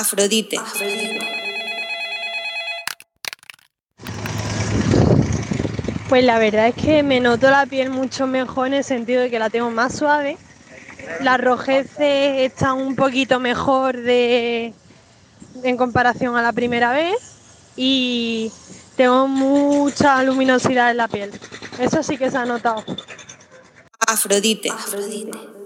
Afrodite. Pues la verdad es que me noto la piel mucho mejor en el sentido de que la tengo más suave. la rojeces están un poquito mejor de, en comparación a la primera vez y tengo mucha luminosidad en la piel. Eso sí que se ha notado. Afrodite. Afrodite.